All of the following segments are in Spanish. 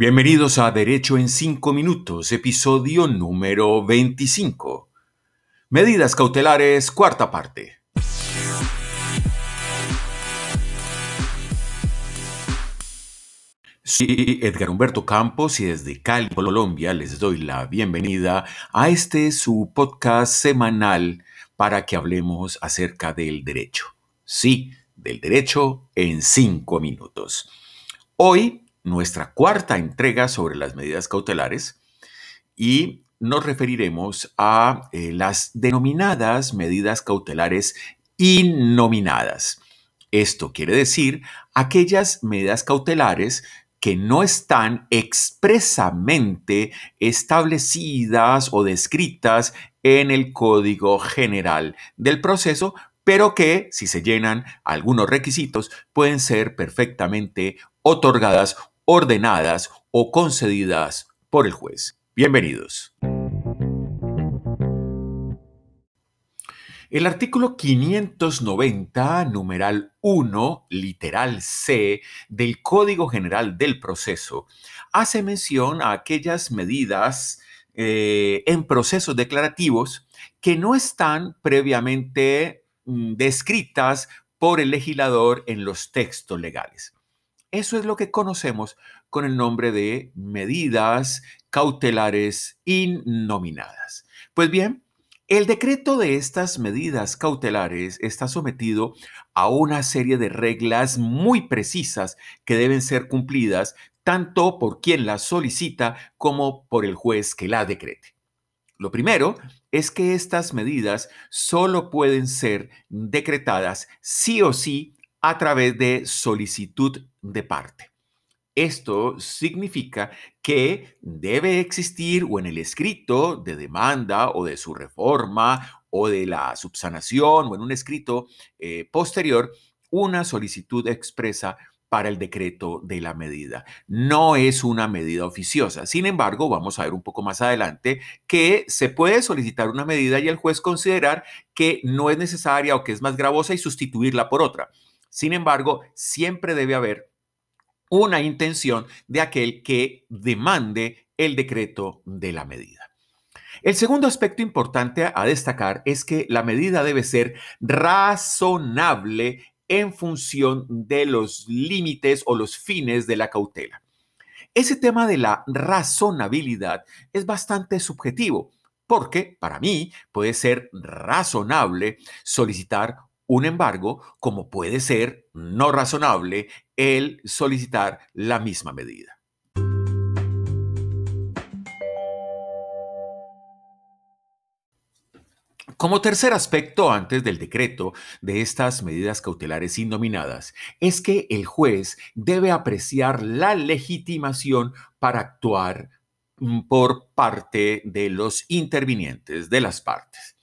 Bienvenidos a Derecho en 5 Minutos, episodio número 25. Medidas cautelares, cuarta parte. Soy Edgar Humberto Campos y desde Cali, Colombia, les doy la bienvenida a este su podcast semanal para que hablemos acerca del derecho. Sí, del derecho en 5 minutos. Hoy nuestra cuarta entrega sobre las medidas cautelares y nos referiremos a eh, las denominadas medidas cautelares innominadas. Esto quiere decir aquellas medidas cautelares que no están expresamente establecidas o descritas en el Código General del Proceso, pero que, si se llenan algunos requisitos, pueden ser perfectamente otorgadas ordenadas o concedidas por el juez. Bienvenidos. El artículo 590, numeral 1, literal C, del Código General del Proceso, hace mención a aquellas medidas eh, en procesos declarativos que no están previamente mm, descritas por el legislador en los textos legales. Eso es lo que conocemos con el nombre de medidas cautelares innominadas. Pues bien, el decreto de estas medidas cautelares está sometido a una serie de reglas muy precisas que deben ser cumplidas tanto por quien las solicita como por el juez que la decrete. Lo primero es que estas medidas solo pueden ser decretadas sí o sí a través de solicitud de parte. Esto significa que debe existir o en el escrito de demanda o de su reforma o de la subsanación o en un escrito eh, posterior una solicitud expresa para el decreto de la medida. No es una medida oficiosa. Sin embargo, vamos a ver un poco más adelante que se puede solicitar una medida y el juez considerar que no es necesaria o que es más gravosa y sustituirla por otra. Sin embargo, siempre debe haber una intención de aquel que demande el decreto de la medida. El segundo aspecto importante a destacar es que la medida debe ser razonable en función de los límites o los fines de la cautela. Ese tema de la razonabilidad es bastante subjetivo, porque para mí puede ser razonable solicitar un embargo, como puede ser no razonable el solicitar la misma medida. Como tercer aspecto antes del decreto de estas medidas cautelares indominadas, es que el juez debe apreciar la legitimación para actuar mm, por parte de los intervinientes, de las partes.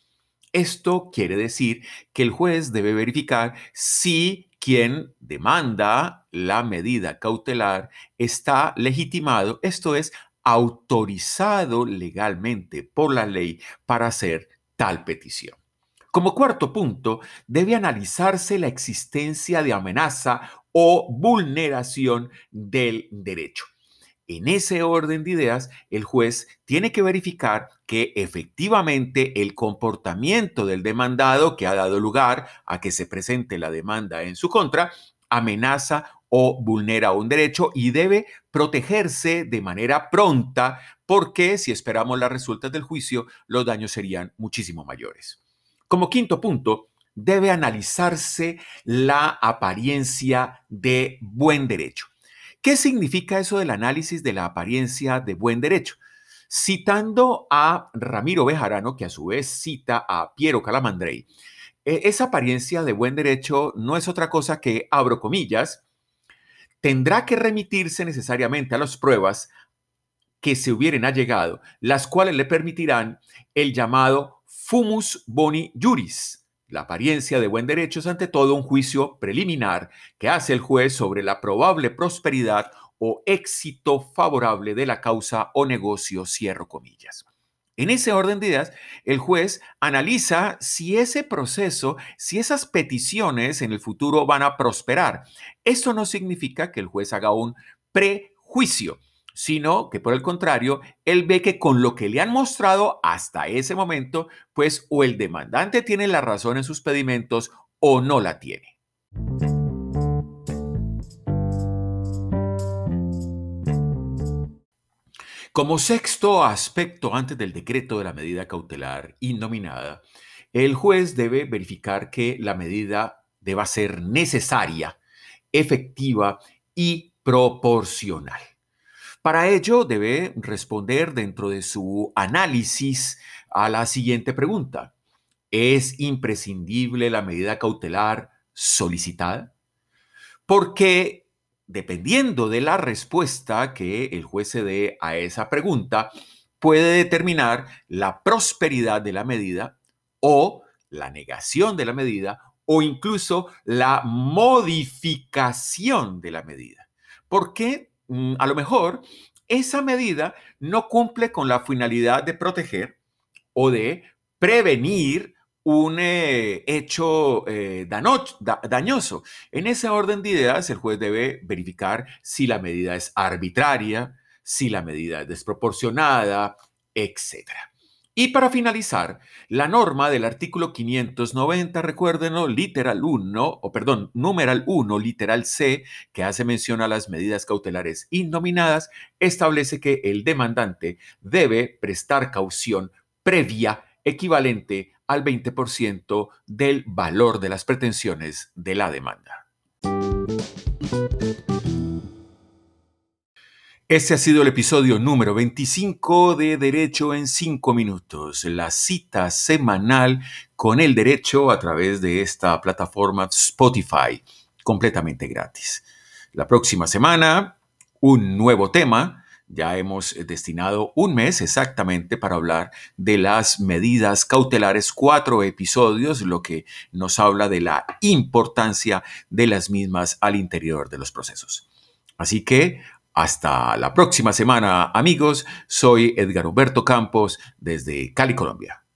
Esto quiere decir que el juez debe verificar si quien demanda la medida cautelar está legitimado, esto es, autorizado legalmente por la ley para hacer tal petición. Como cuarto punto, debe analizarse la existencia de amenaza o vulneración del derecho. En ese orden de ideas, el juez tiene que verificar que efectivamente el comportamiento del demandado que ha dado lugar a que se presente la demanda en su contra amenaza o vulnera un derecho y debe protegerse de manera pronta porque si esperamos las resultas del juicio, los daños serían muchísimo mayores. Como quinto punto, debe analizarse la apariencia de buen derecho. ¿Qué significa eso del análisis de la apariencia de buen derecho? Citando a Ramiro Bejarano, que a su vez cita a Piero Calamandrei, e, esa apariencia de buen derecho no es otra cosa que, abro comillas, tendrá que remitirse necesariamente a las pruebas que se hubieran allegado, las cuales le permitirán el llamado fumus boni juris, la apariencia de buen derecho es ante todo un juicio preliminar que hace el juez sobre la probable prosperidad o éxito favorable de la causa o negocio, cierro comillas. En ese orden de ideas, el juez analiza si ese proceso, si esas peticiones en el futuro van a prosperar. Eso no significa que el juez haga un prejuicio sino que por el contrario, él ve que con lo que le han mostrado hasta ese momento, pues o el demandante tiene la razón en sus pedimentos o no la tiene. Como sexto aspecto antes del decreto de la medida cautelar innominada, el juez debe verificar que la medida deba ser necesaria, efectiva y proporcional. Para ello debe responder dentro de su análisis a la siguiente pregunta. ¿Es imprescindible la medida cautelar solicitada? Porque dependiendo de la respuesta que el juez se dé a esa pregunta, puede determinar la prosperidad de la medida o la negación de la medida o incluso la modificación de la medida. Porque mm, a lo mejor esa medida no cumple con la finalidad de proteger o de prevenir un eh, hecho eh, dañoso. En ese orden de ideas, el juez debe verificar si la medida es arbitraria, si la medida es desproporcionada, etc. Y para finalizar, la norma del artículo 590, recuérdenlo, literal 1, o perdón, numeral 1, literal C, que hace mención a las medidas cautelares innominadas, establece que el demandante debe prestar caución previa equivalente al 20% del valor de las pretensiones de la demanda. Este ha sido el episodio número 25 de Derecho en 5 minutos, la cita semanal con el derecho a través de esta plataforma Spotify, completamente gratis. La próxima semana, un nuevo tema ya hemos destinado un mes exactamente para hablar de las medidas cautelares, cuatro episodios, lo que nos habla de la importancia de las mismas al interior de los procesos. Así que hasta la próxima semana, amigos. Soy Edgar Humberto Campos desde Cali, Colombia.